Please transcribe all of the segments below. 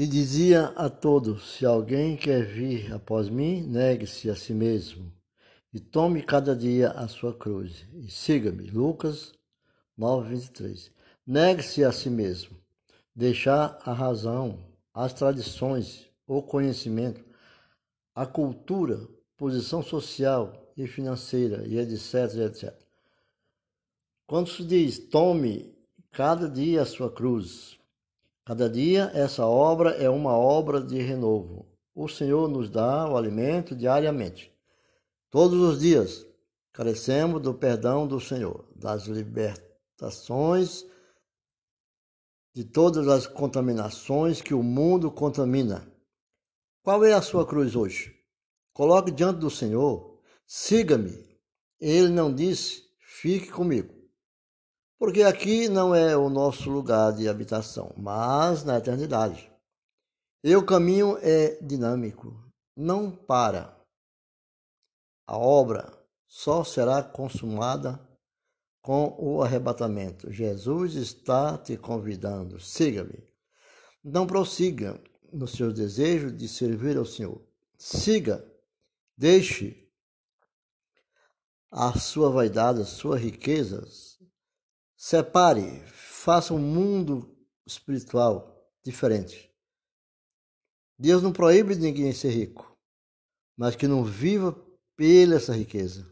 E dizia a todos: Se alguém quer vir após mim, negue-se a si mesmo e tome cada dia a sua cruz e siga-me. Lucas 9, 23. Negue-se a si mesmo, deixar a razão, as tradições, o conhecimento, a cultura, posição social e financeira, e etc, etc. Quando se diz tome cada dia a sua cruz, cada dia essa obra é uma obra de renovo. O Senhor nos dá o alimento diariamente. Todos os dias carecemos do perdão do Senhor, das libertações de todas as contaminações que o mundo contamina. Qual é a sua cruz hoje? Coloque diante do Senhor, siga-me. Ele não disse, fique comigo. Porque aqui não é o nosso lugar de habitação, mas na eternidade. E o caminho é dinâmico, não para. A obra só será consumada com o arrebatamento. Jesus está te convidando, siga-me. Não prossiga nos seus desejos de servir ao Senhor. Siga, deixe a sua vaidade, as suas riquezas. Separe, faça um mundo espiritual diferente. Deus não proíbe ninguém ser rico, mas que não viva pela essa riqueza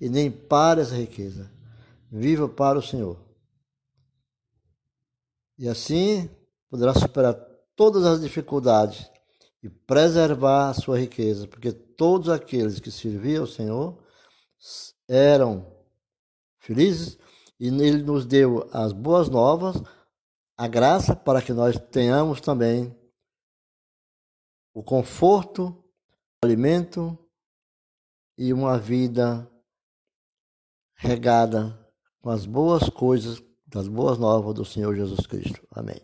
e nem para essa riqueza viva para o Senhor. E assim poderá superar todas as dificuldades e preservar a sua riqueza, porque todos aqueles que serviam ao Senhor eram felizes e Ele nos deu as boas novas, a graça para que nós tenhamos também o conforto, o alimento e uma vida regada com as boas coisas, das boas novas do Senhor Jesus Cristo. Amém.